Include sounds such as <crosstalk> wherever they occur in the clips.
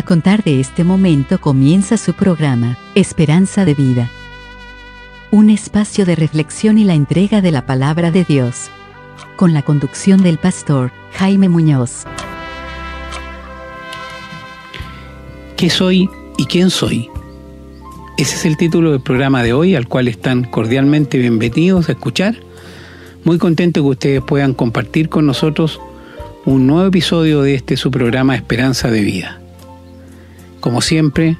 A contar de este momento comienza su programa, Esperanza de Vida. Un espacio de reflexión y la entrega de la palabra de Dios. Con la conducción del pastor Jaime Muñoz. ¿Qué soy y quién soy? Ese es el título del programa de hoy, al cual están cordialmente bienvenidos a escuchar. Muy contento que ustedes puedan compartir con nosotros un nuevo episodio de este su programa Esperanza de Vida. Como siempre,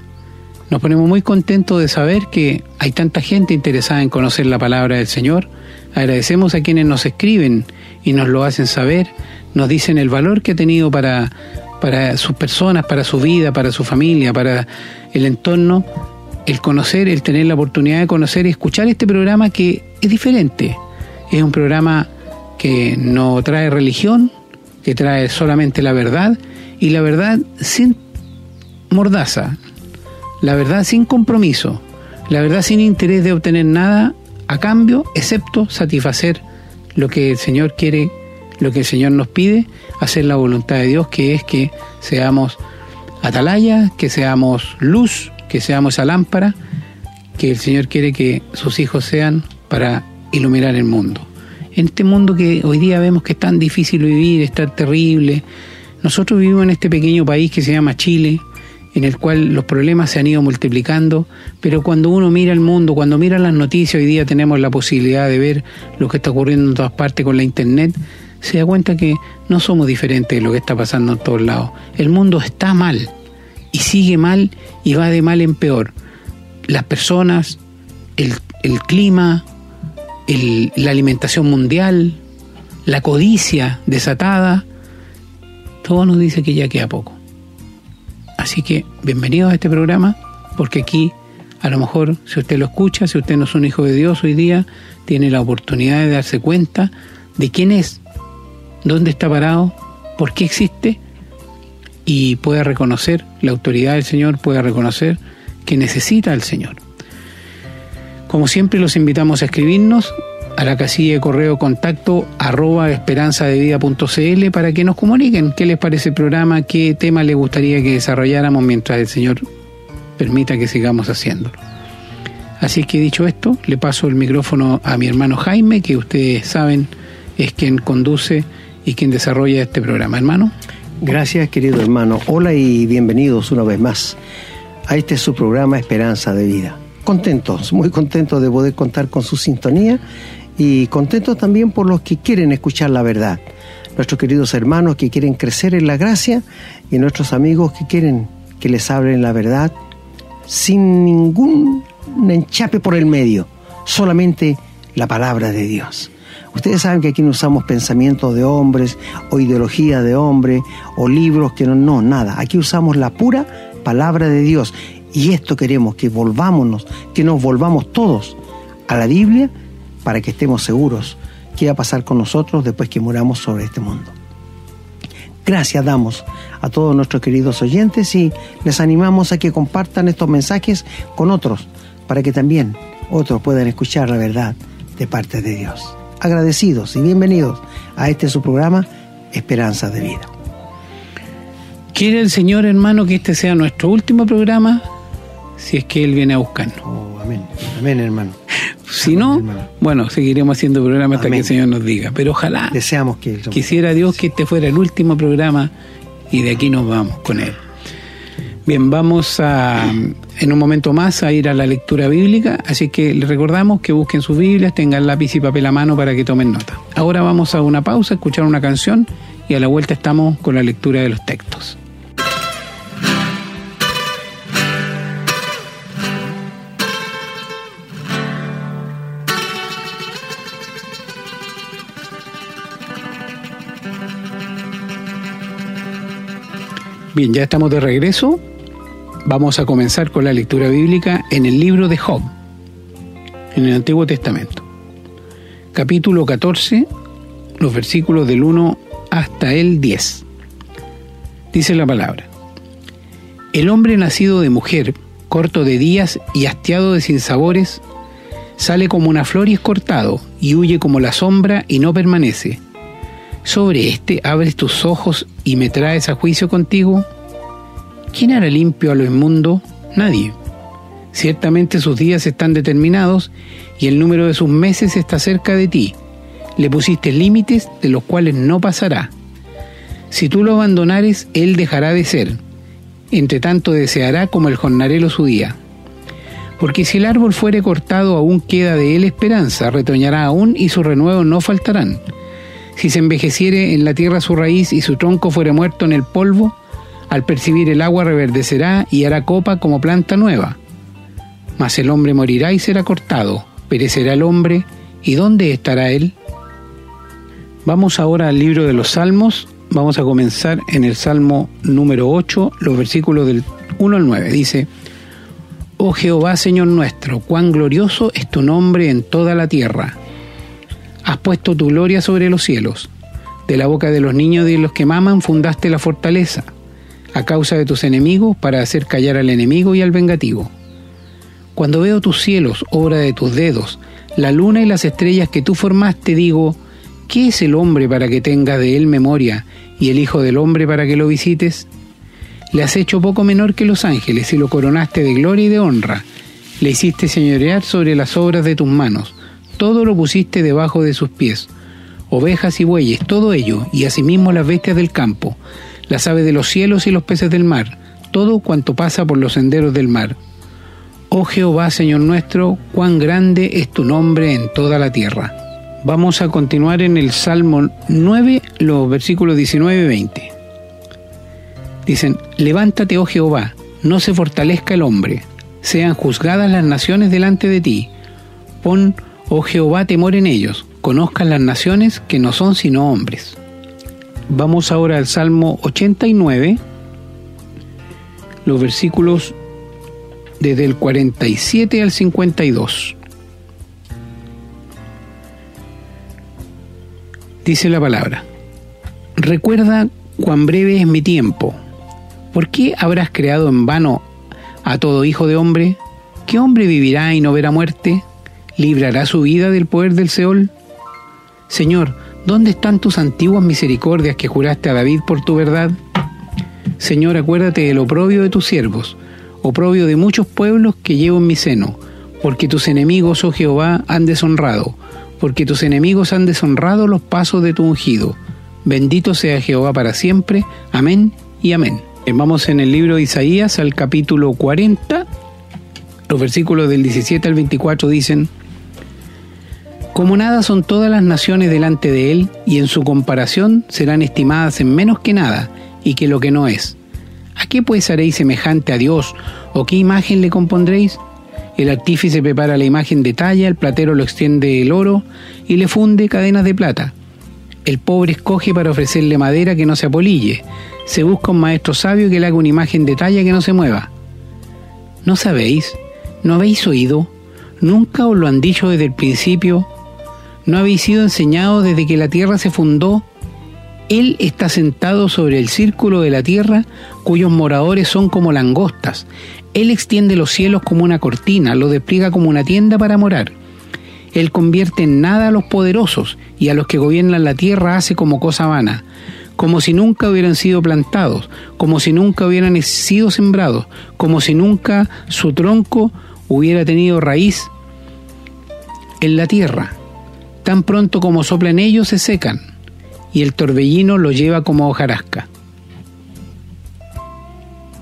nos ponemos muy contentos de saber que hay tanta gente interesada en conocer la palabra del Señor. Agradecemos a quienes nos escriben y nos lo hacen saber, nos dicen el valor que ha tenido para, para sus personas, para su vida, para su familia, para el entorno, el conocer, el tener la oportunidad de conocer y escuchar este programa que es diferente. Es un programa que no trae religión, que trae solamente la verdad y la verdad sin mordaza, la verdad sin compromiso, la verdad sin interés de obtener nada a cambio, excepto satisfacer lo que el Señor quiere, lo que el Señor nos pide, hacer la voluntad de Dios, que es que seamos atalaya, que seamos luz, que seamos esa lámpara, que el Señor quiere que sus hijos sean para iluminar el mundo. En este mundo que hoy día vemos que es tan difícil vivir, es tan terrible, nosotros vivimos en este pequeño país que se llama Chile, en el cual los problemas se han ido multiplicando, pero cuando uno mira el mundo, cuando mira las noticias, hoy día tenemos la posibilidad de ver lo que está ocurriendo en todas partes con la Internet, se da cuenta que no somos diferentes de lo que está pasando en todos lados. El mundo está mal y sigue mal y va de mal en peor. Las personas, el, clima, la alimentación mundial, la codicia desatada, todo nos dice que ya queda poco. Así que bienvenidos a este programa, porque aquí a lo mejor si usted lo escucha, si usted no es un hijo de Dios hoy día, tiene la oportunidad de darse cuenta de quién es, dónde está parado, por qué existe y puede reconocer la autoridad del Señor, puede reconocer que necesita al Señor. Como siempre los invitamos a escribirnos a la casilla correo contacto arroba esperanzadevida.cl para que nos comuniquen qué les parece el programa, qué tema les gustaría que desarrolláramos mientras el Señor permita que sigamos haciéndolo. Así que dicho esto, le paso el micrófono a mi hermano Jaime, que ustedes saben es quien conduce y quien desarrolla este programa. Hermano. Gracias, querido hermano. Hola y bienvenidos una vez más a este su programa Esperanza de Vida. Contentos, muy contentos de poder contar con su sintonía y contentos también por los que quieren escuchar la verdad. Nuestros queridos hermanos que quieren crecer en la gracia y nuestros amigos que quieren que les hablen la verdad sin ningún enchape por el medio, solamente la palabra de Dios. Ustedes saben que aquí no usamos pensamientos de hombres o ideología de hombres o libros que no, no, nada. Aquí usamos la pura palabra de Dios. Y esto queremos, que volvámonos, que nos volvamos todos a la Biblia para que estemos seguros qué va a pasar con nosotros después que muramos sobre este mundo. Gracias damos a todos nuestros queridos oyentes y les animamos a que compartan estos mensajes con otros para que también otros puedan escuchar la verdad de parte de Dios. Agradecidos y bienvenidos a este su programa Esperanza de Vida. ¿Quiere el Señor, hermano, que este sea nuestro último programa? Si es que Él viene a buscarnos. Oh, amén. Amén, hermano. Si no, bueno, seguiremos haciendo programas hasta que el Señor nos diga. Pero ojalá. Deseamos que. Quisiera Dios que este fuera el último programa y de aquí nos vamos con Él. Bien, vamos a en un momento más a ir a la lectura bíblica, así que les recordamos que busquen sus Biblias, tengan lápiz y papel a mano para que tomen nota. Ahora vamos a una pausa, escuchar una canción y a la vuelta estamos con la lectura de los textos. Bien, ya estamos de regreso. Vamos a comenzar con la lectura bíblica en el libro de Job, en el Antiguo Testamento. Capítulo 14, los versículos del 1 hasta el 10. Dice la palabra. El hombre nacido de mujer, corto de días y hastiado de sinsabores, sale como una flor y es cortado, y huye como la sombra y no permanece sobre éste abres tus ojos y me traes a juicio contigo? ¿quién hará limpio a lo inmundo? Nadie. Ciertamente sus días están determinados y el número de sus meses está cerca de ti. Le pusiste límites de los cuales no pasará. Si tú lo abandonares, él dejará de ser. Entre tanto deseará como el jornalero su día. Porque si el árbol fuere cortado, aún queda de él esperanza, retoñará aún y sus renuevos no faltarán. Si se envejeciere en la tierra su raíz y su tronco fuere muerto en el polvo, al percibir el agua reverdecerá y hará copa como planta nueva. Mas el hombre morirá y será cortado, perecerá el hombre, ¿y dónde estará él? Vamos ahora al libro de los Salmos, vamos a comenzar en el Salmo número 8, los versículos del 1 al 9. Dice, Oh Jehová, Señor nuestro, cuán glorioso es tu nombre en toda la tierra. Has puesto tu gloria sobre los cielos. De la boca de los niños y de los que maman fundaste la fortaleza, a causa de tus enemigos, para hacer callar al enemigo y al vengativo. Cuando veo tus cielos, obra de tus dedos, la luna y las estrellas que tú formaste, digo, ¿qué es el hombre para que tengas de él memoria y el Hijo del hombre para que lo visites? Le has hecho poco menor que los ángeles y lo coronaste de gloria y de honra. Le hiciste señorear sobre las obras de tus manos. Todo lo pusiste debajo de sus pies. Ovejas y bueyes, todo ello, y asimismo las bestias del campo, las aves de los cielos y los peces del mar, todo cuanto pasa por los senderos del mar. Oh Jehová, Señor nuestro, cuán grande es tu nombre en toda la tierra. Vamos a continuar en el Salmo 9, los versículos 19 y 20. Dicen, levántate, oh Jehová, no se fortalezca el hombre, sean juzgadas las naciones delante de ti. Pon, oh Jehová, temor en ellos, conozcan las naciones que no son sino hombres. Vamos ahora al Salmo 89, los versículos desde el 47 al 52. Dice la palabra, recuerda cuán breve es mi tiempo. ¿Por qué habrás creado en vano a todo hijo de hombre? ¿Qué hombre vivirá y no verá muerte? ¿Librará su vida del poder del Seol? Señor, ¿dónde están tus antiguas misericordias que juraste a David por tu verdad? Señor, acuérdate del oprobio de tus siervos oprobio de muchos pueblos que llevo en mi seno, porque tus enemigos, oh Jehová, han deshonrado, porque tus enemigos han deshonrado los pasos de tu ungido. Bendito sea Jehová para siempre. Amén y amén. Eh, vamos en el libro de Isaías al capítulo 40. Los versículos del 17 al 24 dicen, Como nada son todas las naciones delante de él, y en su comparación serán estimadas en menos que nada, y que lo que no es. ¿A qué pues haréis semejante a Dios? ¿O qué imagen le compondréis? El artífice prepara la imagen de talla, el platero lo extiende el oro y le funde cadenas de plata. El pobre escoge para ofrecerle madera que no se apolille. Se busca un maestro sabio que le haga una imagen de talla que no se mueva. ¿No sabéis? ¿No habéis oído? ¿Nunca os lo han dicho desde el principio? ¿No habéis sido enseñados desde que la tierra se fundó él está sentado sobre el círculo de la tierra, cuyos moradores son como langostas. Él extiende los cielos como una cortina, lo despliega como una tienda para morar. Él convierte en nada a los poderosos y a los que gobiernan la tierra hace como cosa vana, como si nunca hubieran sido plantados, como si nunca hubieran sido sembrados, como si nunca su tronco hubiera tenido raíz en la tierra. Tan pronto como soplan ellos se secan y el torbellino lo lleva como hojarasca.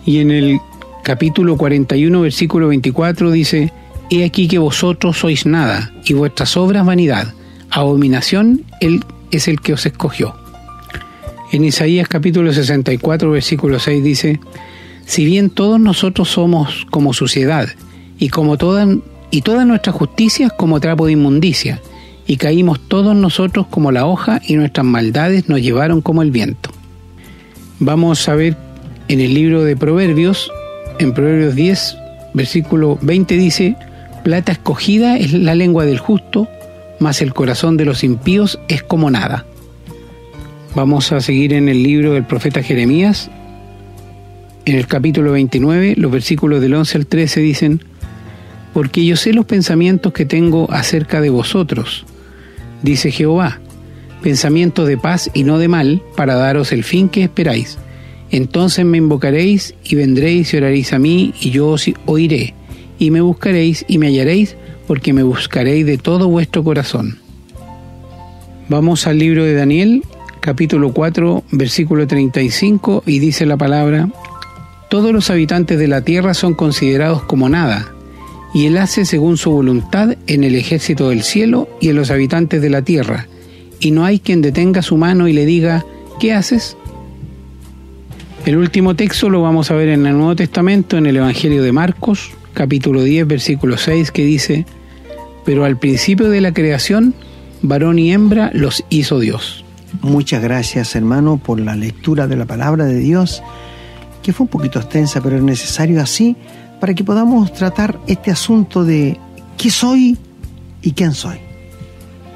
Y en el capítulo 41, versículo 24 dice, He aquí que vosotros sois nada, y vuestras obras vanidad, abominación Él es el que os escogió. En Isaías capítulo 64, versículo 6 dice, Si bien todos nosotros somos como suciedad, y como toda, y toda nuestra justicia como trapo de inmundicia, y caímos todos nosotros como la hoja y nuestras maldades nos llevaron como el viento. Vamos a ver en el libro de Proverbios, en Proverbios 10, versículo 20 dice, plata escogida es la lengua del justo, mas el corazón de los impíos es como nada. Vamos a seguir en el libro del profeta Jeremías, en el capítulo 29, los versículos del 11 al 13 dicen, porque yo sé los pensamientos que tengo acerca de vosotros, dice Jehová, pensamiento de paz y no de mal, para daros el fin que esperáis. Entonces me invocaréis y vendréis y oraréis a mí y yo os oiré, y me buscaréis y me hallaréis, porque me buscaréis de todo vuestro corazón. Vamos al libro de Daniel, capítulo 4, versículo 35, y dice la palabra, Todos los habitantes de la tierra son considerados como nada, y él hace según su voluntad en el ejército del cielo y en los habitantes de la tierra, y no hay quien detenga su mano y le diga, ¿qué haces? El último texto lo vamos a ver en el Nuevo Testamento, en el Evangelio de Marcos, capítulo 10, versículo 6, que dice, Pero al principio de la creación, varón y hembra los hizo Dios. Muchas gracias hermano por la lectura de la palabra de Dios, que fue un poquito extensa, pero es necesario así para que podamos tratar este asunto de qué soy y quién soy.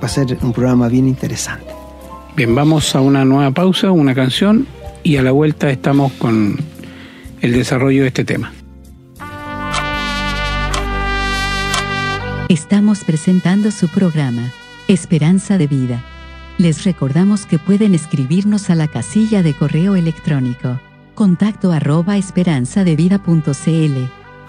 Va a ser un programa bien interesante. Bien, vamos a una nueva pausa, una canción, y a la vuelta estamos con el desarrollo de este tema. Estamos presentando su programa, Esperanza de Vida. Les recordamos que pueden escribirnos a la casilla de correo electrónico, contacto arroba esperanzadevida.cl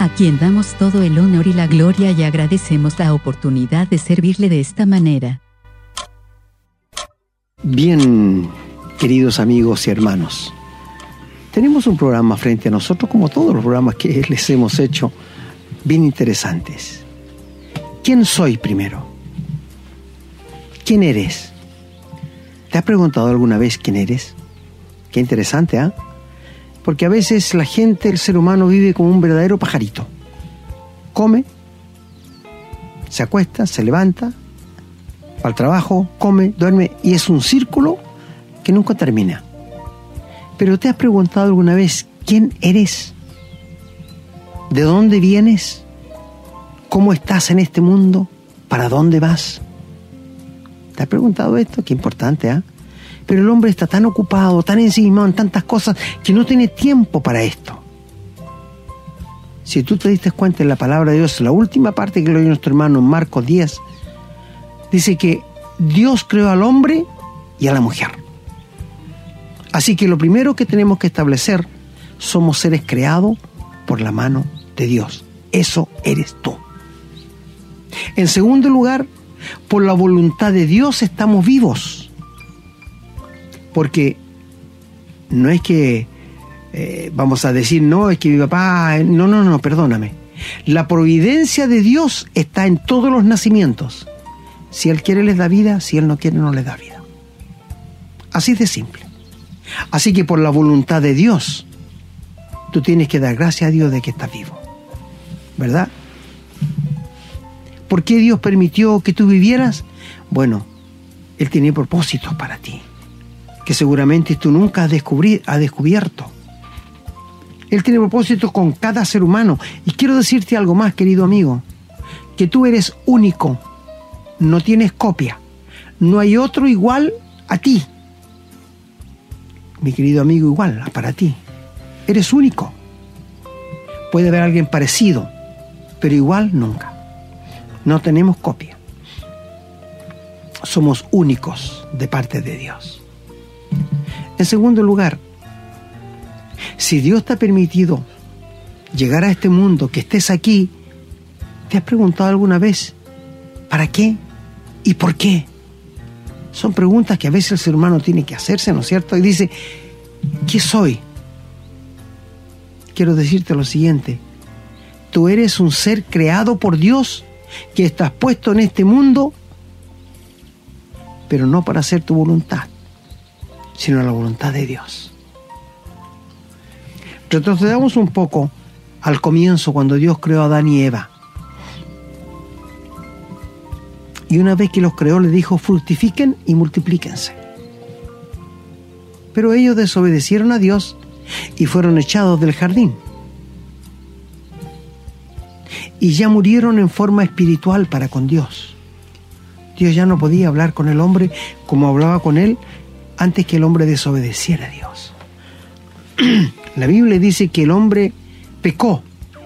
a quien damos todo el honor y la gloria y agradecemos la oportunidad de servirle de esta manera. Bien, queridos amigos y hermanos, tenemos un programa frente a nosotros, como todos los programas que <laughs> les hemos hecho, bien interesantes. ¿Quién soy primero? ¿Quién eres? ¿Te has preguntado alguna vez quién eres? Qué interesante, ¿ah? Porque a veces la gente, el ser humano vive como un verdadero pajarito. Come, se acuesta, se levanta, va al trabajo, come, duerme y es un círculo que nunca termina. Pero ¿te has preguntado alguna vez quién eres? ¿De dónde vienes? ¿Cómo estás en este mundo? ¿Para dónde vas? ¿Te has preguntado esto? Qué importante, ¿ah? Pero el hombre está tan ocupado, tan encima en tantas cosas, que no tiene tiempo para esto. Si tú te diste cuenta en la palabra de Dios, la última parte que lo dio nuestro hermano Marcos 10, dice que Dios creó al hombre y a la mujer. Así que lo primero que tenemos que establecer, somos seres creados por la mano de Dios. Eso eres tú. En segundo lugar, por la voluntad de Dios estamos vivos. Porque no es que eh, vamos a decir, no, es que mi papá, no, no, no, perdóname. La providencia de Dios está en todos los nacimientos. Si Él quiere les da vida, si Él no quiere no les da vida. Así de simple. Así que por la voluntad de Dios, tú tienes que dar gracias a Dios de que estás vivo. ¿Verdad? ¿Por qué Dios permitió que tú vivieras? Bueno, Él tiene propósitos para ti que seguramente tú nunca has, descubierto. Él tiene propósito con cada ser humano. Y quiero decirte algo más, querido amigo, que tú eres único, no tienes copia, no hay otro igual a ti. Mi querido amigo, igual para ti. Eres único. Puede haber alguien parecido, pero igual nunca. No tenemos copia. Somos únicos de parte de Dios. En segundo lugar, si Dios te ha permitido llegar a este mundo, que estés aquí, ¿te has preguntado alguna vez para qué y por qué? Son preguntas que a veces el ser humano tiene que hacerse, ¿no es cierto? Y dice, ¿qué soy? Quiero decirte lo siguiente, tú eres un ser creado por Dios que estás puesto en este mundo, pero no para hacer tu voluntad sino a la voluntad de Dios. Retrocedamos un poco al comienzo cuando Dios creó a Adán y Eva. Y una vez que los creó les dijo, fructifiquen y multiplíquense. Pero ellos desobedecieron a Dios y fueron echados del jardín. y ya murieron en forma espiritual para con Dios. Dios ya no podía hablar con el hombre como hablaba con él antes que el hombre desobedeciera a Dios. <clears throat> La Biblia dice que el hombre pecó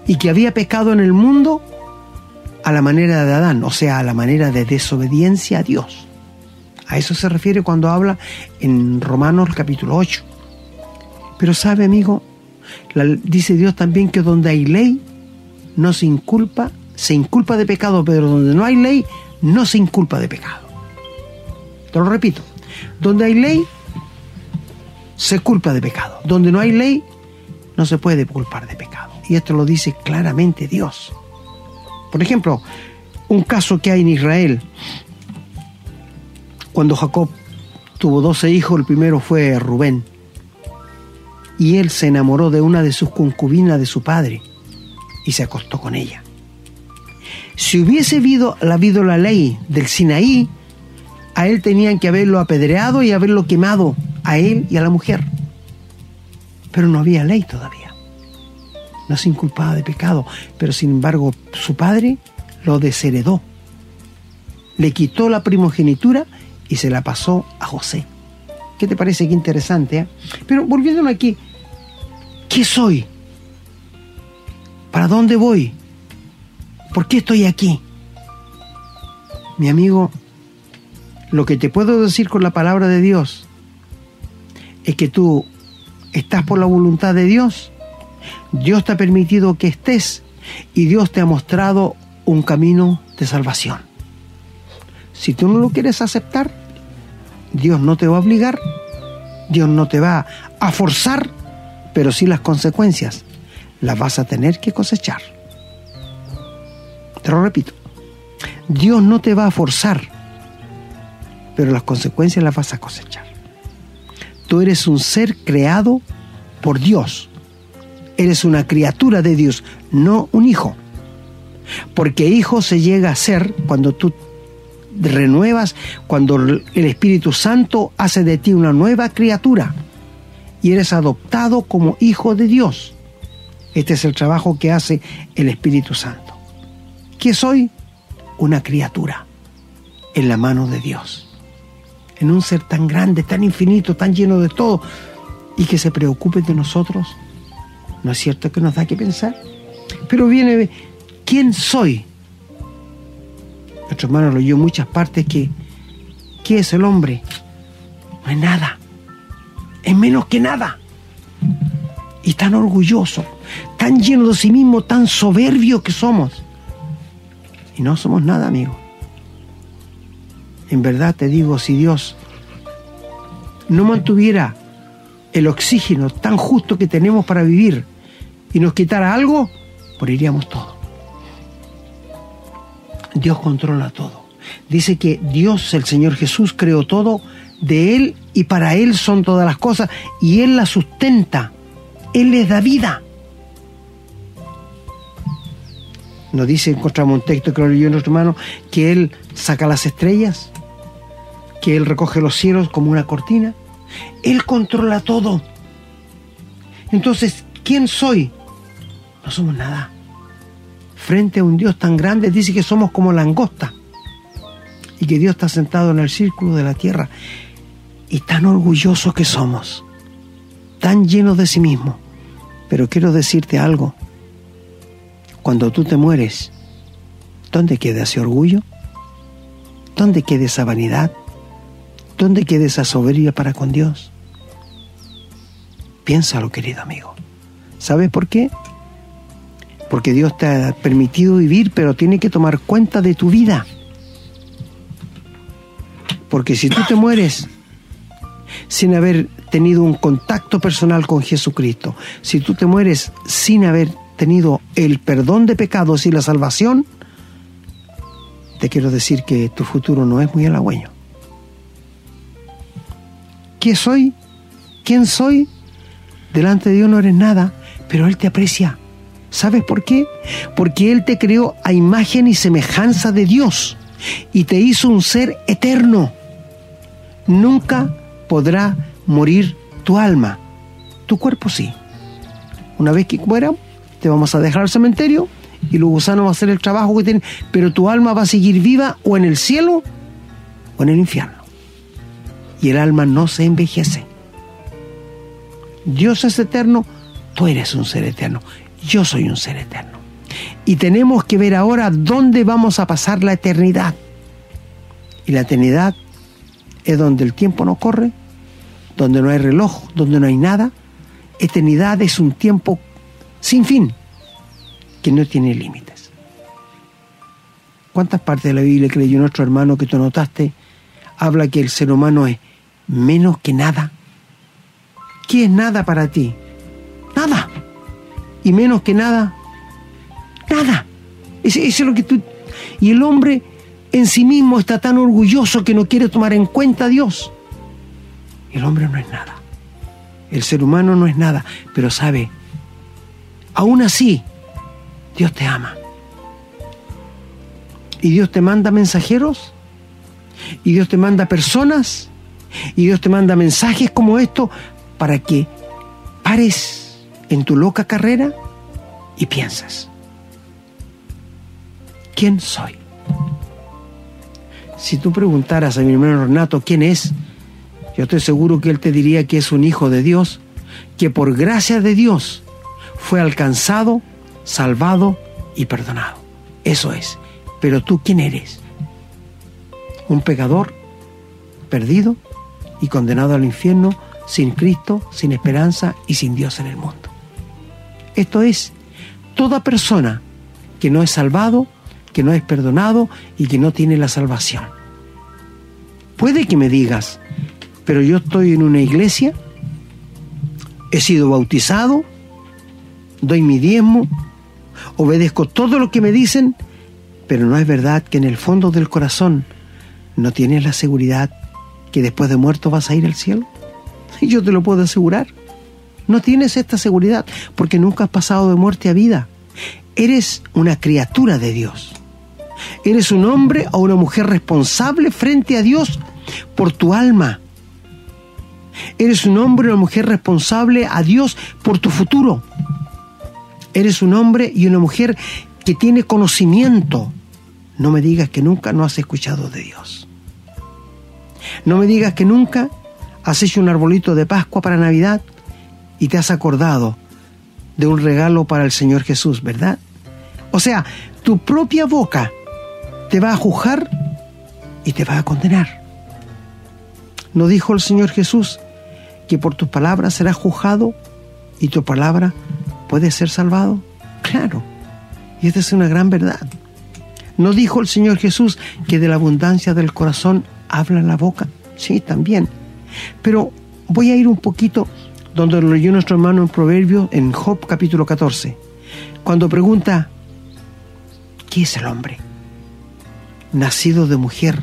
y que había pecado en el mundo a la manera de Adán, o sea, a la manera de desobediencia a Dios. A eso se refiere cuando habla en Romanos capítulo 8. Pero sabe, amigo, dice Dios también que donde hay ley, no se inculpa, se inculpa de pecado, pero donde no hay ley, no se inculpa de pecado. Te lo repito, donde hay ley, se culpa de pecado. Donde no hay ley, no se puede culpar de pecado. Y esto lo dice claramente Dios. Por ejemplo, un caso que hay en Israel, cuando Jacob tuvo 12 hijos, el primero fue Rubén, y él se enamoró de una de sus concubinas de su padre y se acostó con ella. Si hubiese habido, habido la ley del Sinaí, a él tenían que haberlo apedreado y haberlo quemado, a él y a la mujer. Pero no había ley todavía. No se inculpaba de pecado, pero sin embargo su padre lo desheredó. Le quitó la primogenitura y se la pasó a José. ¿Qué te parece? Qué interesante. ¿eh? Pero volviéndome aquí, ¿qué soy? ¿Para dónde voy? ¿Por qué estoy aquí? Mi amigo, lo que te puedo decir con la palabra de Dios es que tú estás por la voluntad de Dios. Dios te ha permitido que estés y Dios te ha mostrado un camino de salvación. Si tú no lo quieres aceptar, Dios no te va a obligar, Dios no te va a forzar, pero sí las consecuencias las vas a tener que cosechar. Te lo repito, Dios no te va a forzar, pero las consecuencias las vas a cosechar. Tú eres un ser creado por Dios. Eres una criatura de Dios, no un hijo. Porque hijo se llega a ser cuando tú renuevas, cuando el Espíritu Santo hace de ti una nueva criatura y eres adoptado como hijo de Dios. Este es el trabajo que hace el Espíritu Santo. ¿Qué soy? Una criatura en la mano de Dios. En un ser tan grande, tan infinito, tan lleno de todo, y que se preocupe de nosotros. ¿No es cierto que nos da que pensar? Pero viene, ¿quién soy? Nuestro hermano lo oyó en muchas partes que, ¿qué es el hombre? No es nada. Es menos que nada. Y tan orgulloso tan lleno de sí mismo, tan soberbio que somos. Y no somos nada, amigo. En verdad te digo, si Dios no mantuviera el oxígeno tan justo que tenemos para vivir y nos quitara algo, moriríamos todo. Dios controla todo. Dice que Dios, el Señor Jesús, creó todo, de Él y para Él son todas las cosas, y Él las sustenta. Él les da vida. Nos dice, encontramos un texto que lo leyó nuestro hermano, que Él saca las estrellas, que Él recoge los cielos como una cortina. Él controla todo. Entonces, ¿quién soy? No somos nada. Frente a un Dios tan grande, dice que somos como langosta. Y que Dios está sentado en el círculo de la tierra. Y tan orgullosos que somos. Tan llenos de sí mismo. Pero quiero decirte algo cuando tú te mueres, ¿dónde queda ese orgullo? ¿Dónde queda esa vanidad? ¿Dónde queda esa soberbia para con Dios? Piénsalo, querido amigo. ¿Sabes por qué? Porque Dios te ha permitido vivir, pero tiene que tomar cuenta de tu vida. Porque si tú te mueres sin haber tenido un contacto personal con Jesucristo, si tú te mueres sin haber tenido el perdón de pecados y la salvación, te quiero decir que tu futuro no es muy halagüeño. ¿Qué soy? ¿Quién soy? Delante de Dios no eres nada, pero Él te aprecia. ¿Sabes por qué? Porque Él te creó a imagen y semejanza de Dios y te hizo un ser eterno. Nunca podrá morir tu alma. Tu cuerpo sí. Una vez que muera, te vamos a dejar al cementerio y los gusanos van a hacer el trabajo que tienen, pero tu alma va a seguir viva o en el cielo o en el infierno. Y el alma no se envejece. Dios es eterno, tú eres un ser eterno, yo soy un ser eterno. Y tenemos que ver ahora dónde vamos a pasar la eternidad. Y la eternidad es donde el tiempo no corre, donde no hay reloj, donde no hay nada. Eternidad es un tiempo sin fin, que no tiene límites. ¿Cuántas partes de la Biblia leyó nuestro hermano que tú notaste habla que el ser humano es menos que nada? ¿Qué es nada para ti? Nada. Y menos que nada, nada. Eso, es lo que tú... Y el hombre en sí mismo está tan orgulloso que no quiere tomar en cuenta a Dios. El hombre no es nada. El ser humano no es nada. Pero sabe, aún así, Dios te ama. Y Dios te manda mensajeros. Y Dios te manda personas. Y Dios te manda mensajes como esto para que pares en tu loca carrera y piensas, ¿quién soy? Si tú preguntaras a mi hermano Renato quién es, yo estoy seguro que él te diría que es un hijo de Dios, que por gracia de Dios fue alcanzado, salvado y perdonado. Eso es. Pero tú, ¿quién eres? Un pecador, perdido y condenado al infierno, sin Cristo, sin esperanza y sin Dios en el mundo. Esto es, toda persona que no es salvado que no es perdonado y que no tiene la salvación. Puede que me digas, pero yo estoy en una iglesia, he sido bautizado, doy mi diezmo, obedezco todo lo que me dicen, pero no es verdad que en el fondo del corazón no tienes la seguridad que después de muerto vas a ir al cielo. Yo te lo puedo asegurar. No tienes esta seguridad porque nunca has pasado de muerte a vida. Eres una criatura de Dios. Eres un hombre o una mujer responsable frente a Dios por tu alma. Eres un hombre o una mujer responsable a Dios por tu futuro. Eres un hombre y una mujer que tiene conocimiento. No me digas que nunca no has escuchado de Dios. No me digas que nunca has hecho un arbolito de Pascua para Navidad y te has acordado de un regalo para el Señor Jesús, ¿verdad? O sea, tu propia boca te va a juzgar y te va a condenar. ¿No dijo el Señor Jesús que por tus palabras serás juzgado y tu palabra puede ser salvado? Claro, y esta es una gran verdad. ¿No dijo el Señor Jesús que de la abundancia del corazón habla la boca? Sí, también. Pero voy a ir un poquito donde lo leyó nuestro hermano en Proverbio, en Job capítulo 14, cuando pregunta, ¿qué es el hombre? nacido de mujer,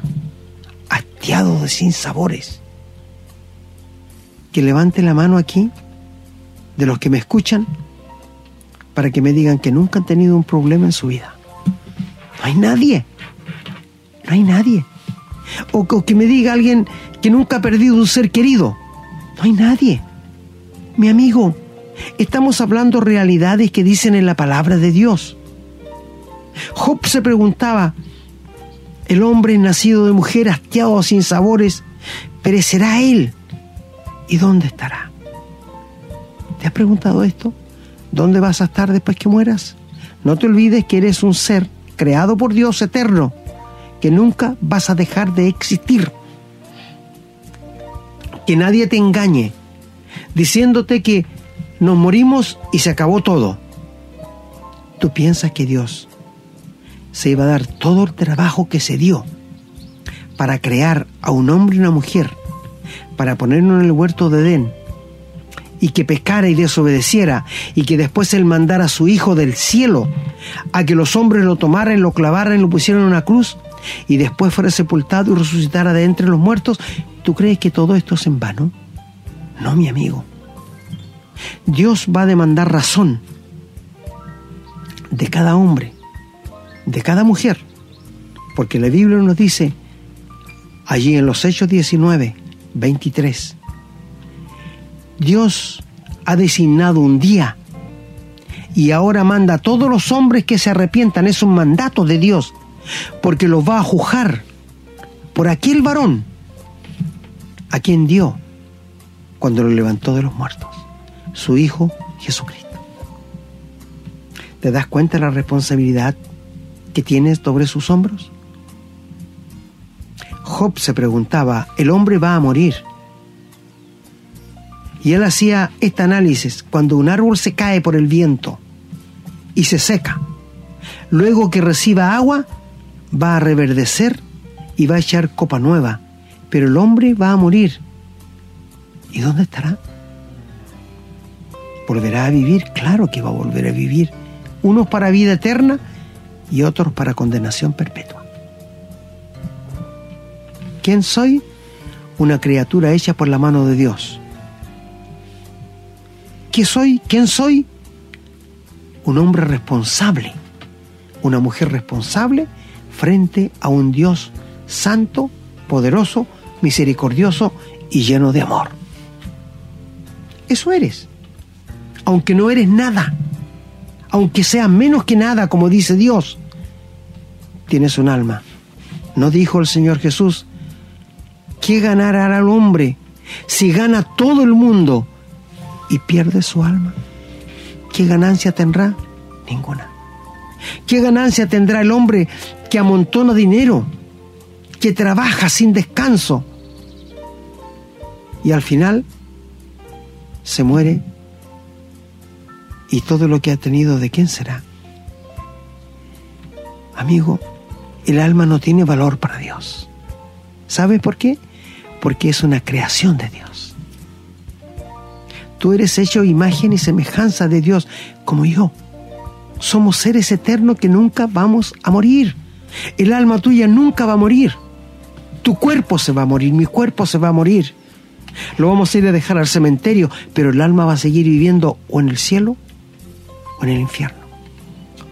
hastiado de sinsabores. Que levante la mano aquí de los que me escuchan para que me digan que nunca han tenido un problema en su vida. No hay nadie. No hay nadie. O, que me diga alguien que nunca ha perdido un ser querido. No hay nadie. Mi amigo, estamos hablando realidades que dicen en la palabra de Dios. Job se preguntaba, el hombre nacido de mujer, hastiado sin sabores, perecerá él. ¿Y dónde estará? ¿Te has preguntado esto? ¿Dónde vas a estar después que mueras? No te olvides que eres un ser creado por Dios eterno, que nunca vas a dejar de existir. Que nadie te engañe, diciéndote que nos morimos y se acabó todo. Tú piensas que Dios se iba a dar todo el trabajo que se dio para crear a un hombre y una mujer, para ponernos en el huerto de Edén, y que pecara y desobedeciera, y que después él mandara a su hijo del cielo a que los hombres lo tomaran, lo clavaran lo pusieran en una cruz, y después fuera sepultado y resucitara de entre los muertos, ¿tú crees que todo esto es en vano? No, mi amigo. Dios va a demandar razón de cada hombre de cada mujer, porque la Biblia nos dice allí en los Hechos 19, 23, Dios ha designado un día y ahora manda a todos los hombres que se arrepientan. Es un mandato de Dios, porque los va a juzgar por aquel varón a quien dio cuando lo levantó de los muertos, su Hijo Jesucristo. ¿Te das cuenta de la responsabilidad que tienes sobre sus hombros? Job se preguntaba, el hombre va a morir. Y él hacía este análisis, cuando un árbol se cae por el viento y se seca, luego que reciba agua, va a reverdecer y va a echar copa nueva, pero el hombre va a morir. ¿Y dónde estará? ¿Volverá a vivir? Claro que va a volver a vivir. Unos para vida eterna y otros para condenación perpetua. ¿Quién soy? Una criatura hecha por la mano de Dios. ¿Qué soy? ¿Quién soy? Un hombre responsable, una mujer responsable frente a un Dios santo, poderoso, misericordioso y lleno de amor. Eso eres. Aunque no eres nada, aunque sea menos que nada, como dice Dios, tienes un alma. ¿No dijo el Señor Jesús? ¿Qué ganará el hombre si gana todo el mundo y pierde su alma? ¿Qué ganancia tendrá? Ninguna. ¿Qué ganancia tendrá el hombre que amontona dinero, que trabaja sin descanso y al final se muere y todo lo que ha tenido de quién será? Amigo, el alma no tiene valor para Dios. ¿Sabes por qué? Porque es una creación de Dios. Tú eres hecho imagen y semejanza de Dios como yo. Somos seres eternos que nunca vamos a morir. El alma tuya nunca va a morir. Tu cuerpo se va a morir, mi cuerpo se va a morir. Lo vamos a ir a dejar al cementerio, pero el alma va a seguir viviendo o en el cielo o en el infierno.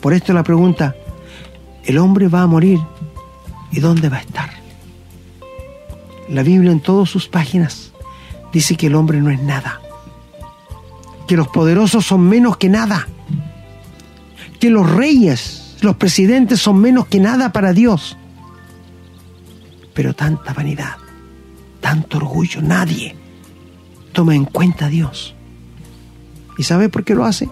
Por esto la pregunta, el hombre va a morir y dónde va a estar. La Biblia en todas sus páginas dice que el hombre no es nada, que los poderosos son menos que nada, que los reyes, los presidentes son menos que nada para Dios. Pero tanta vanidad, tanto orgullo, nadie toma en cuenta a Dios. ¿Y sabe por qué lo hace?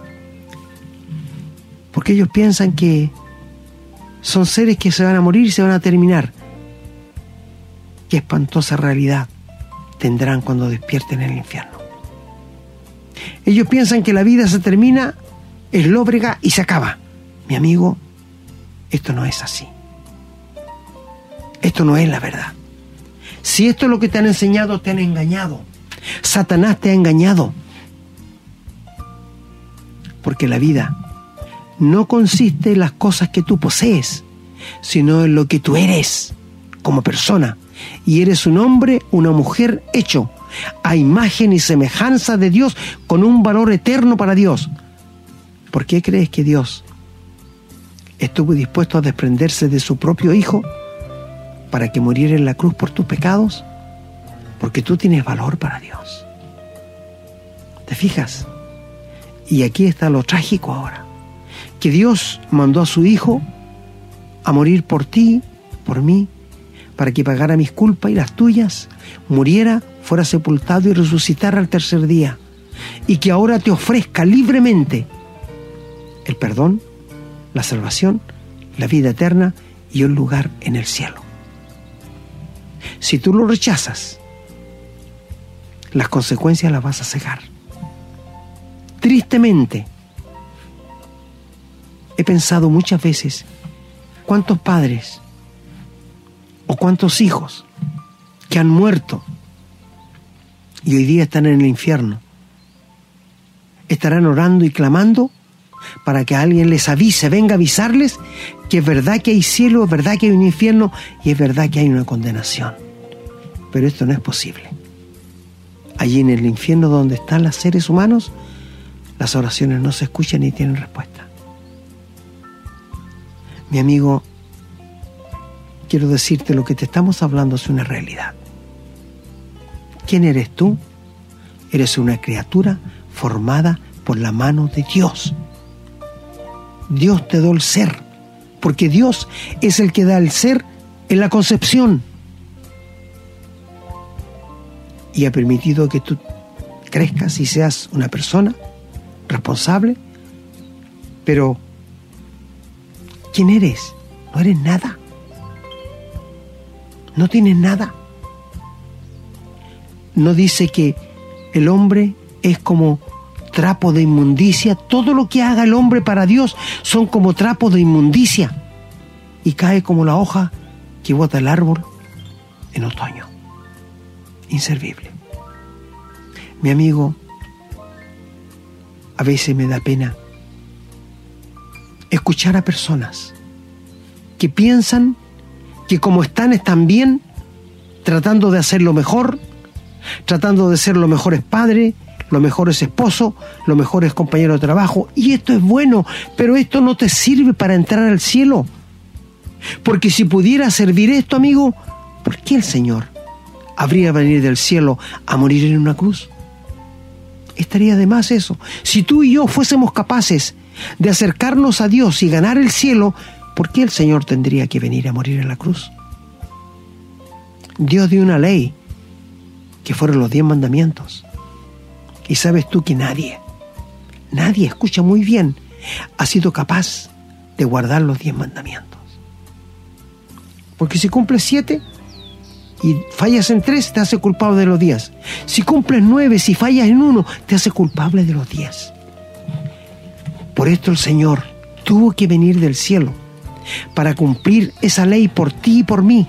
Porque ellos piensan que son seres que se van a morir y se van a terminar. Qué espantosa realidad tendrán cuando despierten en el infierno. Ellos piensan que la vida se termina, es lóbrega y se acaba. Mi amigo, esto no es así. Esto no es la verdad. Si esto es lo que te han enseñado, te han engañado. Satanás te ha engañado. Porque la vida no consiste en las cosas que tú posees, sino en lo que tú eres como persona. Y eres un hombre, una mujer hecho a imagen y semejanza de Dios con un valor eterno para Dios. ¿Por qué crees que Dios estuvo dispuesto a desprenderse de su propio Hijo para que muriera en la cruz por tus pecados? Porque tú tienes valor para Dios. ¿Te fijas? Y aquí está lo trágico ahora que Dios mandó a su Hijo a morir por ti, por mí, para que pagara mis culpas y las tuyas, muriera, fuera sepultado y resucitara al tercer día, y que ahora te ofrezca libremente el perdón, la salvación, la vida eterna y un lugar en el cielo. Si tú lo rechazas, las consecuencias las vas a cegar. Tristemente, he pensado muchas veces cuántos padres o cuántos hijos que han muerto y hoy día están en el infierno estarán orando y clamando para que alguien les avise, venga a avisarles que es verdad que hay cielo, es verdad que hay un infierno y es verdad que hay una condenación. Pero esto no es posible. Allí en el infierno donde están los seres humanos, las oraciones no se escuchan ni tienen respuesta. Mi amigo, quiero decirte lo que te estamos hablando es una realidad. ¿Quién eres tú? Eres una criatura formada por la mano de Dios. Dios te dio el ser, porque Dios es el que da el ser en la concepción. Y ha permitido que tú crezcas y seas una persona responsable, pero ¿quién eres? No eres nada. No tienes nada. No dice que el hombre es como trapo de inmundicia. Todo lo que haga el hombre para Dios son como trapo de inmundicia. Y cae como la hoja que bota el árbol en otoño. Inservible. Mi amigo, a veces me da pena escuchar a personas que piensan que como están están bien, tratando de hacer lo mejor, tratando de ser los mejores padres, los mejores esposos, los mejores compañeros de trabajo. Y esto es bueno, pero esto no te sirve para entrar al cielo. Porque si pudiera servir esto, amigo, ¿por qué el Señor habría venido del cielo a morir en una cruz? Estaría de más eso. Si tú y yo fuésemos capaces de acercarnos a Dios y ganar el cielo, ¿por qué el Señor tendría que venir a morir en la cruz? Dios dio una ley, que fueron los diez mandamientos. Y sabes tú que nadie, nadie, escucha muy bien, ha sido capaz de guardar los diez mandamientos. Porque si cumples siete y fallas en tres, te hace culpable de los diez. Si cumples nueve, si fallas en uno, te hace culpable de los diez. Por esto el Señor tuvo que venir del cielo para cumplir esa ley por ti y por mí.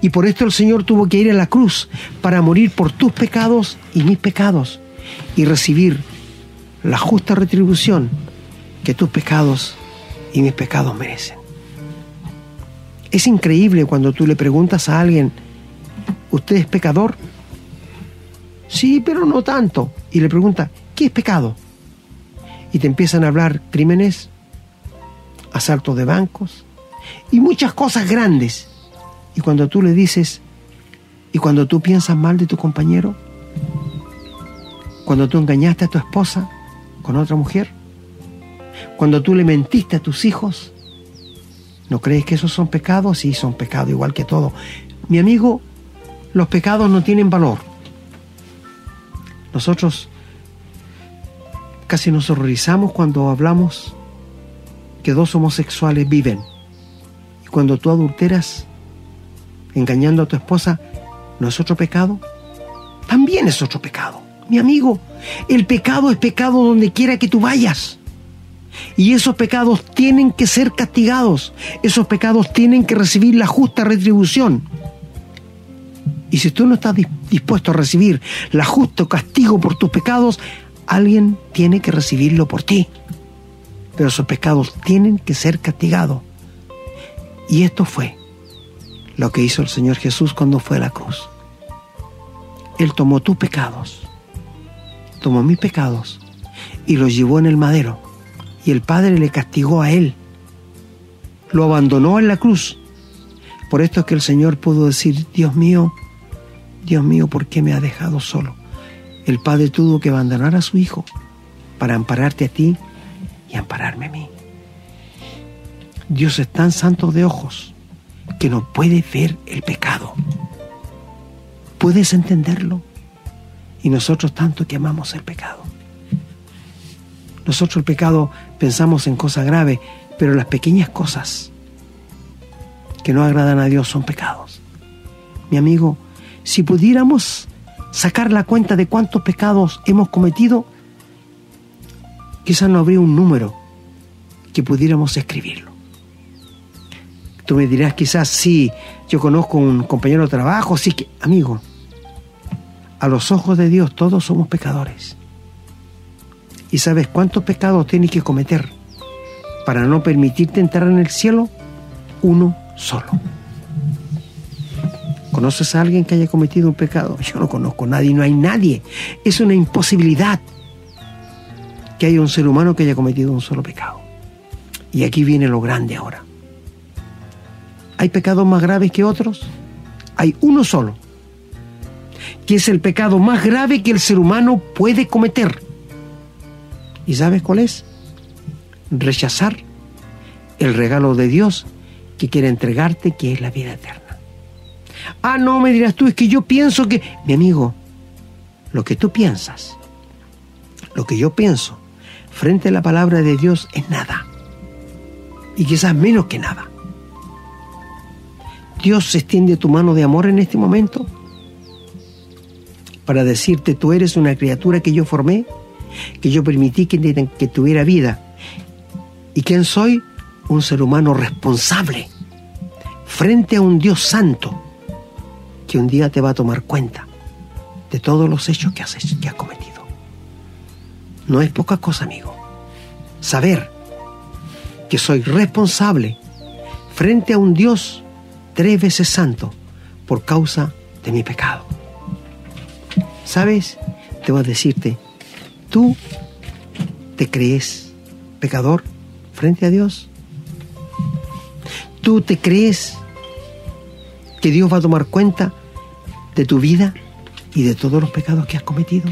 Y por esto el Señor tuvo que ir a la cruz para morir por tus pecados y mis pecados y recibir la justa retribución que tus pecados y mis pecados merecen. Es increíble cuando tú le preguntas a alguien, ¿usted es pecador? Sí, pero no tanto. Y le pregunta, ¿qué es pecado? Y te empiezan a hablar crímenes, asaltos de bancos y muchas cosas grandes. Y cuando tú le dices, y cuando tú piensas mal de tu compañero, cuando tú engañaste a tu esposa con otra mujer, cuando tú le mentiste a tus hijos, ¿no crees que esos son pecados? Sí, son pecados igual que todo. Mi amigo, los pecados no tienen valor. Nosotros casi nos horrorizamos cuando hablamos que dos homosexuales viven. Y cuando tú adulteras, engañando a tu esposa, ¿no es otro pecado? También es otro pecado. Mi amigo, el pecado es pecado donde quiera que tú vayas. Y esos pecados tienen que ser castigados. Esos pecados tienen que recibir la justa retribución. Y si tú no estás dispuesto a recibir la justo castigo por tus pecados, alguien tiene que recibirlo por ti pero esos pecados tienen que ser castigados. Y esto fue lo que hizo el Señor Jesús cuando fue a la cruz. Él tomó tus pecados, tomó mis pecados y los llevó en el madero. Y el Padre le castigó a él. Lo abandonó en la cruz. Por esto es que el Señor pudo decir, Dios mío, Dios mío, ¿por qué me ha dejado solo? El Padre tuvo que abandonar a su Hijo para ampararte a ti y ampararme a mí. Dios es tan santo de ojos que no puede ver el pecado. ¿Puedes entenderlo? Y nosotros tanto que amamos el pecado. Nosotros el pecado pensamos en cosas graves, pero las pequeñas cosas que no agradan a Dios son pecados. Mi amigo, si pudiéramos sacar la cuenta de cuántos pecados hemos cometido, quizás no habría un número que pudiéramos escribirlo. Tú me dirás quizás, sí, yo conozco un compañero de trabajo, sí que, amigo, a los ojos de Dios todos somos pecadores. ¿Y sabes cuántos pecados tienes que cometer para no permitirte entrar en el cielo? Uno solo. ¿Conoces a alguien que haya cometido un pecado? Yo no conozco a nadie, no hay nadie. Es una imposibilidad que haya un ser humano que haya cometido un solo pecado. Y aquí viene lo grande ahora. ¿Hay pecados más graves que otros? Hay uno solo, que es el pecado más grave que el ser humano puede cometer. ¿Y sabes cuál es? rechazar el regalo de Dios que quiere entregarte, que es la vida eterna. Ah, no, me dirás tú, es que yo pienso que... Mi amigo, lo que tú piensas, lo que yo pienso, frente a la palabra de Dios es nada. Y quizás menos que nada. Dios extiende tu mano de amor en este momento para decirte, tú eres una criatura que yo formé, que yo permití que, tuviera vida. ¿Y quién soy? Un ser humano responsable frente a un Dios santo que un día te va a tomar cuenta de todos los hechos que has, que has cometido. No es poca cosa, amigo. Saber que soy responsable frente a un Dios tres veces santo por causa de mi pecado. ¿Sabes? Te voy a decirte, ¿tú te crees pecador frente a Dios? ¿Tú te crees que Dios va a tomar cuenta de tu vida y de todos los pecados que has cometido?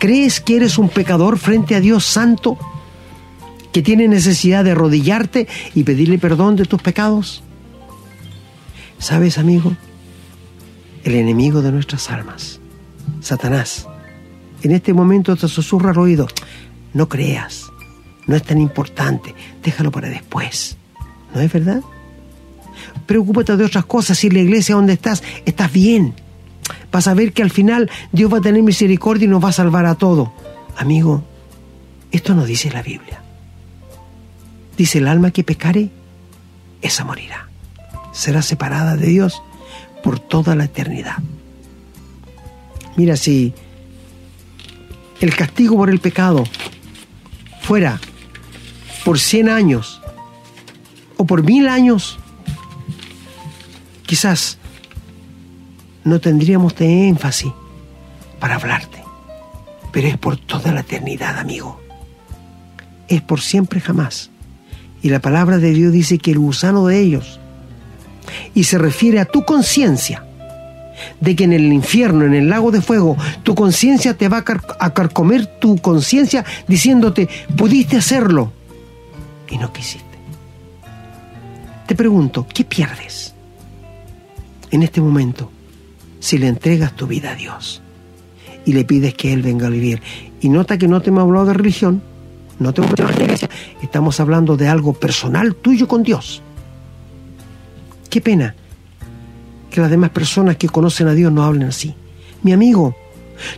¿Crees que eres un pecador frente a Dios Santo que tiene necesidad de arrodillarte y pedirle perdón de tus pecados? ¿Sabes, amigo? El enemigo de nuestras almas, Satanás, en este momento te susurra al oído, no creas, no es tan importante, déjalo para después. ¿No es verdad? Preocúpate de otras cosas. Si la iglesia donde estás, estás bien. Vas a ver que al final Dios va a tener misericordia y nos va a salvar a todos. Amigo, esto no dice la Biblia. Dice el alma que pecare, esa morirá. Será separada de Dios por toda la eternidad. Mira, si el castigo por el pecado fuera por 100 años o por mil años, quizás no tendríamos de énfasis para hablarte, pero es por toda la eternidad, amigo. Es por siempre jamás. Y la palabra de Dios dice que el gusano de ellos, y se refiere a tu conciencia, de que en el infierno, en el lago de fuego, tu conciencia te va a, carcomer tu conciencia diciéndote, pudiste hacerlo y no quisiste. Te pregunto, ¿qué pierdes? en este momento si le entregas tu vida a Dios y le pides que Él venga a vivir. Y nota que no te hemos hablado de religión, no te hemos hablado de iglesia, estamos hablando de algo personal tuyo con Dios. Qué pena que las demás personas que conocen a Dios no hablen así. Mi amigo,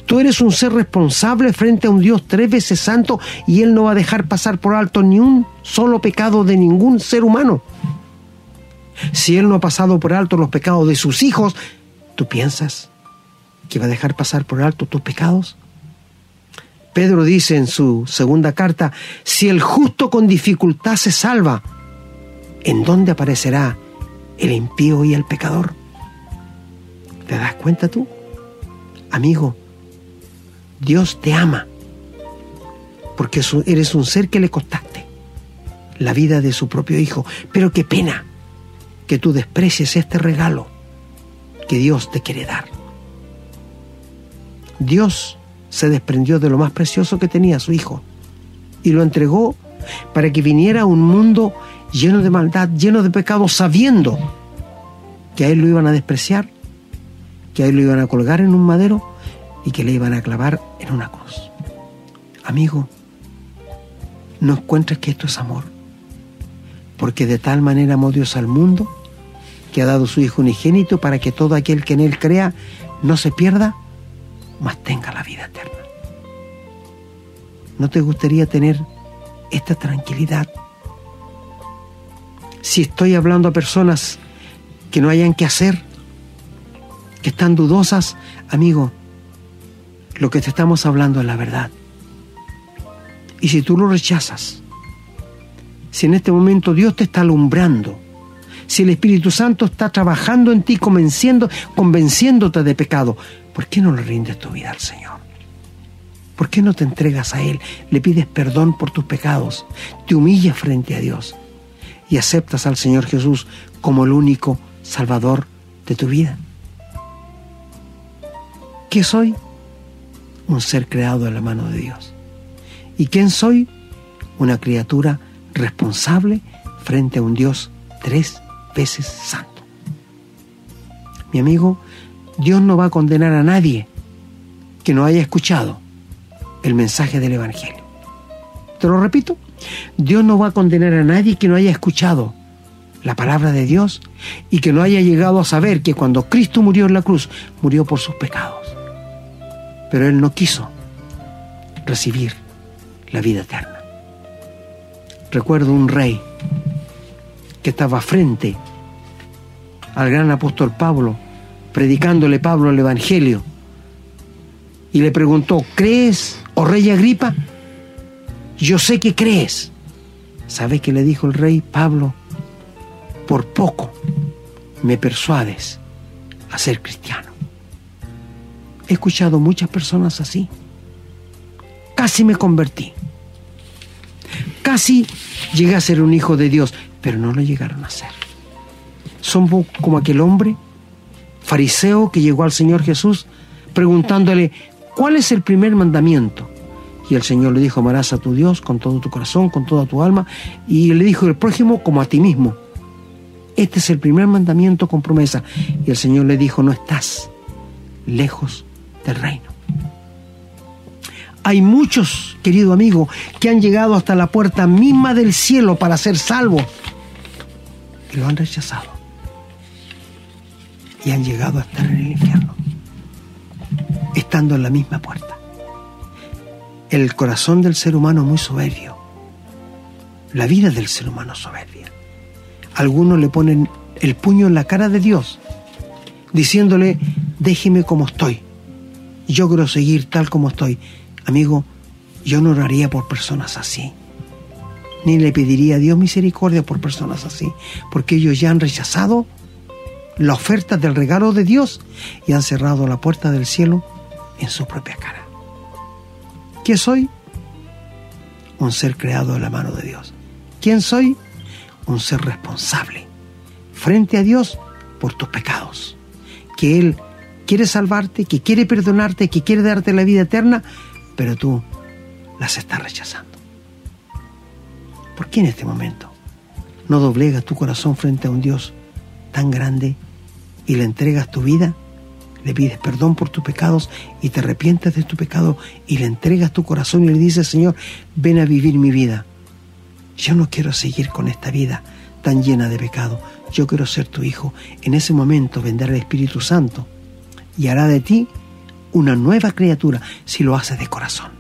tú eres un ser responsable frente a un Dios tres veces santo y Él no va a dejar pasar por alto ni un solo pecado de ningún ser humano. Si Él no ha pasado por alto los pecados de sus hijos, ¿tú piensas que va a dejar pasar por alto tus pecados? Pedro dice en su segunda carta, si el justo con dificultad se salva, ¿en dónde aparecerá el impío y el pecador? ¿Te das cuenta tú? Amigo, Dios te ama, porque eres un ser que le costaste la vida de su propio hijo, pero qué pena que tú desprecies este regalo que Dios te quiere dar. Dios se desprendió de lo más precioso que tenía su Hijo y lo entregó para que viniera a un mundo lleno de maldad, lleno de pecado, sabiendo que a Él lo iban a despreciar, que a Él lo iban a colgar en un madero y que le iban a clavar en una cruz. Amigo, no encuentres que esto es amor, porque de tal manera amó Dios al mundo que ha dado su Hijo unigénito para que todo aquel que en Él crea no se pierda, mas tenga la vida eterna. ¿No te gustaría tener esta tranquilidad? Si estoy hablando a personas que no hayan que hacer, que están dudosas, amigo, lo que te estamos hablando es la verdad. Y si tú lo rechazas, si en este momento Dios te está alumbrando, si el Espíritu Santo está trabajando en ti, convenciendo, convenciéndote de pecado, ¿por qué no le rindes tu vida al Señor? ¿Por qué no te entregas a Él? Le pides perdón por tus pecados, te humillas frente a Dios y aceptas al Señor Jesús como el único Salvador de tu vida. ¿Qué soy? Un ser creado de la mano de Dios. ¿Y quién soy? Una criatura responsable frente a un Dios tres veces santo. Mi amigo, Dios no va a condenar a nadie que no haya escuchado el mensaje del Evangelio. Te lo repito, Dios no va a condenar a nadie que no haya escuchado la palabra de Dios y que no haya llegado a saber que cuando Cristo murió en la cruz, murió por sus pecados. Pero Él no quiso recibir la vida eterna. Recuerdo un rey que estaba frente al gran apóstol Pablo, predicándole Pablo el Evangelio, y le preguntó, ¿crees, oh rey Agripa? Yo sé que crees. ¿Sabe qué le dijo el rey Pablo? Por poco me persuades a ser cristiano. He escuchado muchas personas así. Casi me convertí. Casi llegué a ser un hijo de Dios, pero no lo llegaron a ser. Son como aquel hombre fariseo que llegó al Señor Jesús preguntándole, ¿cuál es el primer mandamiento? Y el Señor le dijo, amarás a tu Dios con todo tu corazón, con toda tu alma. Y le dijo, el prójimo como a ti mismo. Este es el primer mandamiento con promesa. Y el Señor le dijo, no estás lejos del reino. Hay muchos, querido amigo, que han llegado hasta la puerta misma del cielo para ser salvos. Y lo han rechazado. Y han llegado a estar en el infierno. Estando en la misma puerta. El corazón del ser humano muy soberbio. La vida del ser humano soberbia. Algunos le ponen el puño en la cara de Dios, diciéndole, déjeme como estoy. Yo quiero seguir tal como estoy. Amigo, yo no oraría por personas así. Ni le pediría a Dios misericordia por personas así, porque ellos ya han rechazado la oferta del regalo de Dios y han cerrado la puerta del cielo en su propia cara. ¿Qué soy? Un ser creado de la mano de Dios. ¿Quién soy? Un ser responsable frente a Dios por tus pecados. Que Él quiere salvarte, que quiere perdonarte, que quiere darte la vida eterna, pero tú las estás rechazando. ¿Por qué en este momento no doblegas tu corazón frente a un Dios tan grande y le entregas tu vida? Le pides perdón por tus pecados y te arrepientes de tu pecado y le entregas tu corazón y le dices, Señor, ven a vivir mi vida. Yo no quiero seguir con esta vida tan llena de pecado. Yo quiero ser tu hijo. En ese momento vendrá el Espíritu Santo y hará de ti una nueva criatura si lo haces de corazón.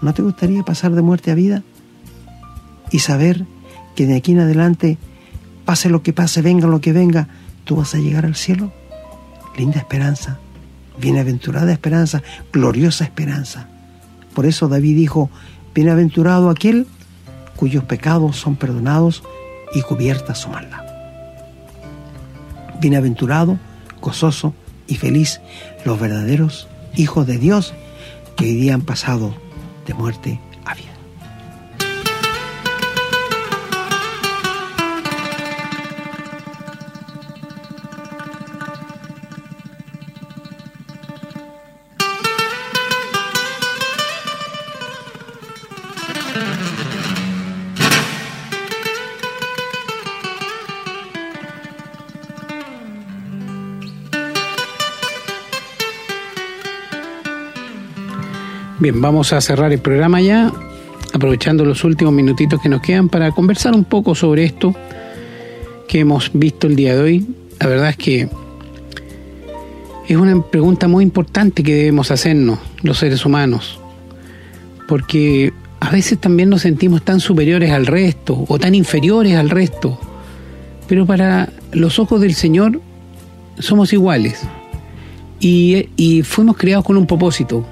¿No te gustaría pasar de muerte a vida y saber que de aquí en adelante, pase lo que pase, venga lo que venga, tú vas a llegar al cielo? Linda esperanza, bienaventurada esperanza, gloriosa esperanza. Por eso David dijo, bienaventurado aquel cuyos pecados son perdonados y cubierta su maldad. Bienaventurado, gozoso, y feliz los verdaderos hijos de Dios que hoy día han pasado de muerte Bien, vamos a cerrar el programa ya, aprovechando los últimos minutitos que nos quedan para conversar un poco sobre esto que hemos visto el día de hoy. La verdad es que es una pregunta muy importante que debemos hacernos los seres humanos, porque a veces también nos sentimos tan superiores al resto o tan inferiores al resto, pero para los ojos del Señor somos iguales y, y fuimos creados con un propósito,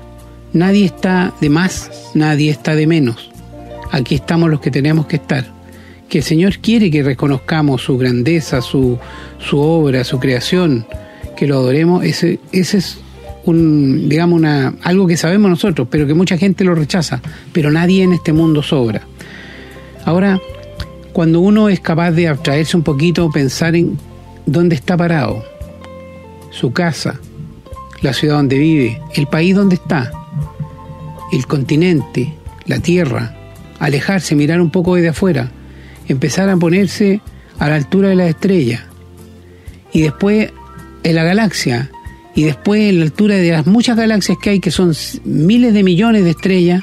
Nadie está de más, nadie está de menos. Aquí estamos los que tenemos que estar. Que el Señor quiere que reconozcamos su grandeza, su, su obra, su creación, que lo adoremos. Ese, ese es un, digamos, una, algo que sabemos nosotros, pero que mucha gente lo rechaza. Pero nadie en este mundo sobra. Ahora, cuando uno es capaz de abstraerse un poquito, pensar en dónde está parado, su casa, la ciudad donde vive, el país donde está, el continente, la Tierra, alejarse, mirar un poco desde afuera, empezar a ponerse a la altura de la estrella, y después en la galaxia, y después en la altura de las muchas galaxias que hay, que son miles de millones de estrellas,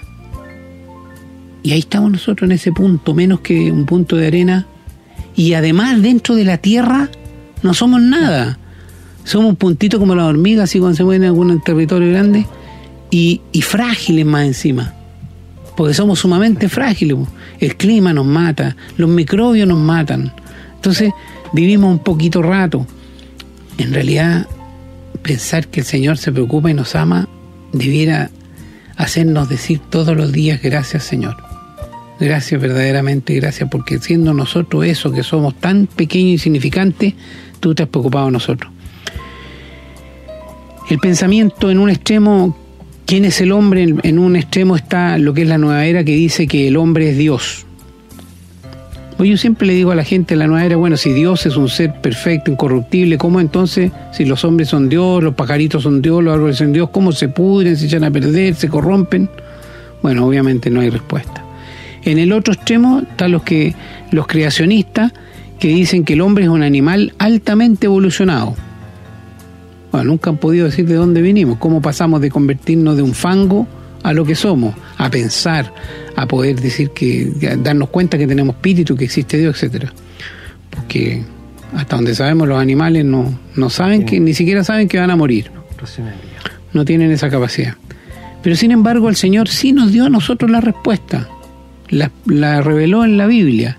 y ahí estamos nosotros en ese punto, menos que un punto de arena, y además dentro de la Tierra no somos nada. Somos un puntito como la hormiga, así cuando se mueven en algún territorio grande, y, frágiles más encima. Porque somos sumamente frágiles. El clima nos mata, los microbios nos matan. Entonces vivimos un poquito rato. En realidad, pensar que el Señor se preocupa y nos ama debiera hacernos decir todos los días gracias Señor. Gracias verdaderamente, gracias porque siendo nosotros eso que somos tan pequeños y insignificantes, tú te has preocupado de nosotros. El pensamiento en un extremo, ¿quién es el hombre? En un extremo está lo que es la nueva era que dice que el hombre es Dios. Pues yo siempre le digo a la gente en la nueva era, bueno, si Dios es un ser perfecto, incorruptible, ¿cómo entonces, si los hombres son Dios, los pajaritos son Dios, los árboles son Dios, cómo se pudren, se echan a perder, se corrompen? Bueno, obviamente no hay respuesta. En el otro extremo están los que los creacionistas que dicen que el hombre es un animal altamente evolucionado. Bueno, nunca han podido decir de dónde vinimos, cómo pasamos de convertirnos de un fango a lo que somos, a pensar, a poder decir que, darnos cuenta que tenemos espíritu, que existe Dios, etcétera. Porque hasta donde sabemos los animales no, no saben que, ni siquiera saben que van a morir. No tienen esa capacidad. Pero sin embargo el Señor sí nos dio a nosotros la respuesta la, reveló en la Biblia.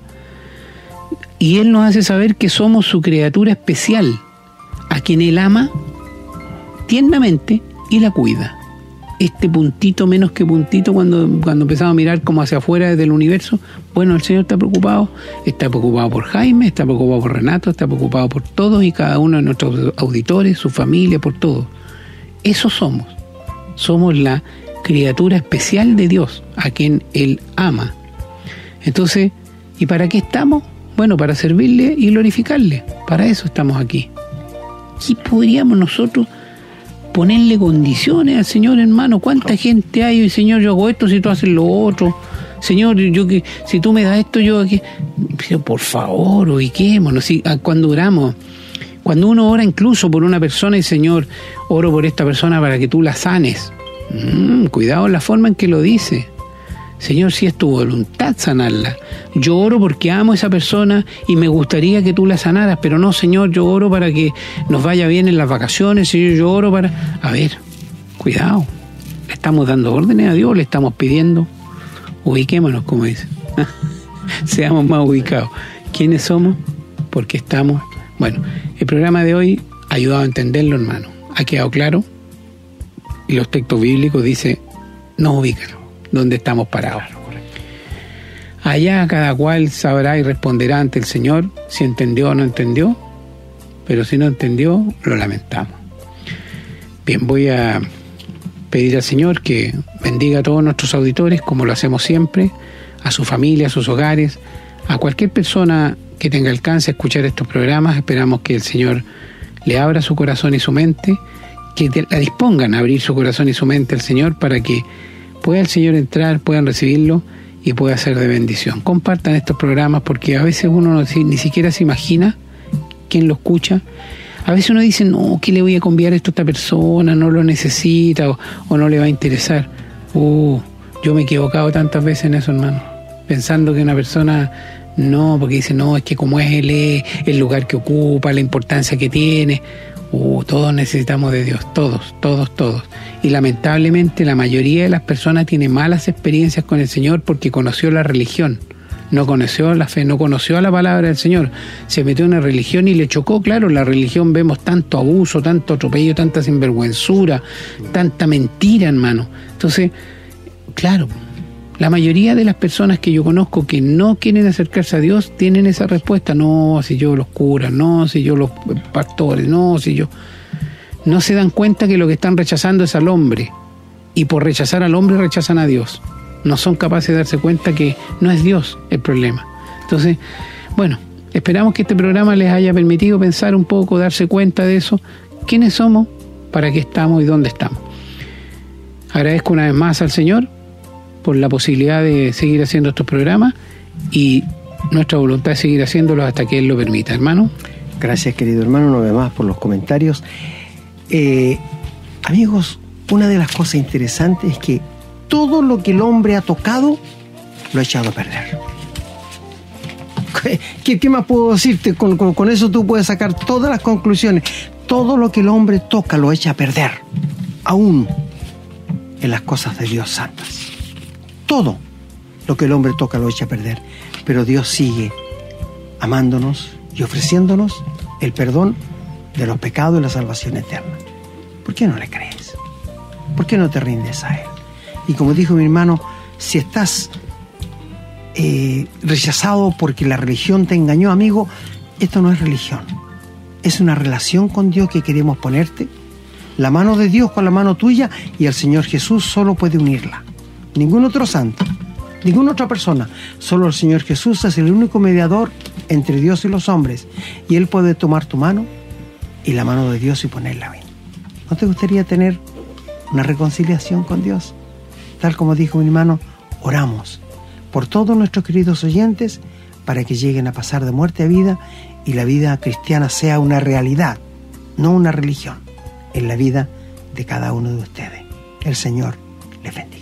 Y Él nos hace saber que somos su criatura especial, a quien Él ama tiernamente y la cuida. Este puntito menos que puntito cuando, cuando empezamos a mirar como hacia afuera del universo, bueno, el Señor está preocupado, está preocupado por Jaime, está preocupado por Renato, está preocupado por todos y cada uno de nuestros auditores, su familia, por todos. Eso somos. Somos la criatura especial de Dios, a quien Él ama entonces, ¿y para qué estamos? Bueno, para servirle y glorificarle. Para eso estamos aquí. ¿Qué podríamos nosotros ponerle condiciones al Señor, hermano? ¿Cuánta gente hay? Señor, yo hago esto si tú haces lo otro. Señor, yo que si tú me das esto, yo aquí. por favor, ubiquémonos. Si, ah, cuando oramos, cuando uno ora incluso por una persona y Señor, oro por esta persona para que tú la sanes. Mm, cuidado en la forma en que lo dice. Señor, si es tu voluntad sanarla. Yo oro porque amo a esa persona y me gustaría que tú la sanaras, pero no, Señor, yo oro para que nos vaya bien en las vacaciones, Señor, yo oro para... A ver, cuidado, le estamos dando órdenes a Dios, le estamos pidiendo, ubiquémonos, como dice. <laughs> Seamos más ubicados. ¿Quiénes somos? Porque estamos... Bueno, el programa de hoy ha ayudado a entenderlo, hermano. Ha quedado claro. Y los textos bíblicos dicen, no ubican donde estamos parados. Allá cada cual sabrá y responderá ante el Señor si entendió o no entendió, pero si no entendió, lo lamentamos. Bien, voy a pedir al Señor que bendiga a todos nuestros auditores, como lo hacemos siempre, a su familia, a sus hogares, a cualquier persona que tenga alcance a escuchar estos programas. Esperamos que el Señor le abra su corazón y su mente, que la dispongan a abrir su corazón y su mente al Señor para que pueda el Señor entrar, puedan recibirlo y pueda ser de bendición. Compartan estos programas porque a veces uno ni siquiera se imagina quién lo escucha. A veces uno dice, no, ¿qué le voy a conviar esto a esta persona? No lo necesita o, no le va a interesar. Uh, yo me he equivocado tantas veces en eso, hermano. Pensando que una persona no, porque dice, no, es que como es él, el lugar que ocupa, la importancia que tiene. Uh, todos necesitamos de Dios, todos, todos, todos. Y lamentablemente la mayoría de las personas tiene malas experiencias con el Señor porque conoció la religión, no conoció la fe, no conoció la palabra del Señor. Se metió en una religión y le chocó, claro, la religión vemos tanto abuso, tanto atropello, tanta sinvergüenzura, tanta mentira, hermano. Entonces, claro, la mayoría de las personas que yo conozco que no quieren acercarse a Dios tienen esa respuesta, no, si yo los curas, no, si yo los pastores, no, si yo... No se dan cuenta que lo que están rechazando es al hombre y por rechazar al hombre rechazan a Dios. No son capaces de darse cuenta que no es Dios el problema. Entonces, bueno, esperamos que este programa les haya permitido pensar un poco, darse cuenta de eso, quiénes somos, para qué estamos y dónde estamos. Agradezco una vez más al Señor por la posibilidad de seguir haciendo estos programas y nuestra voluntad es seguir haciéndolos hasta que Él lo permita, hermano. Gracias, querido hermano, una vez más por los comentarios. Eh, amigos, una de las cosas interesantes es que todo lo que el hombre ha tocado lo ha echado a perder. <laughs> ¿Qué, más puedo decirte? Con, con, eso tú puedes sacar todas las conclusiones. Todo lo que el hombre toca lo echa a perder, aún en las cosas de Dios santas. Todo lo que el hombre toca lo echa a perder, pero Dios sigue amándonos y ofreciéndonos el perdón de los pecados y la salvación eterna. ¿Por qué no le crees? ¿Por qué no te rindes a Él? Y como dijo mi hermano, si estás eh, rechazado porque la religión te engañó, amigo, esto no es religión. Es una relación con Dios que queremos ponerte. La mano de Dios con la mano tuya y el Señor Jesús solo puede unirla. Ningún otro santo, ninguna otra persona. Solo el Señor Jesús es el único mediador entre Dios y los hombres. Y Él puede tomar tu mano y la mano de Dios y ponerla bien. ¿No te gustaría tener una reconciliación con Dios? Tal como dijo mi hermano, oramos por todos nuestros queridos oyentes para que lleguen a pasar de muerte a vida y la vida cristiana sea una realidad, no una religión, en la vida de cada uno de ustedes. El Señor les bendiga.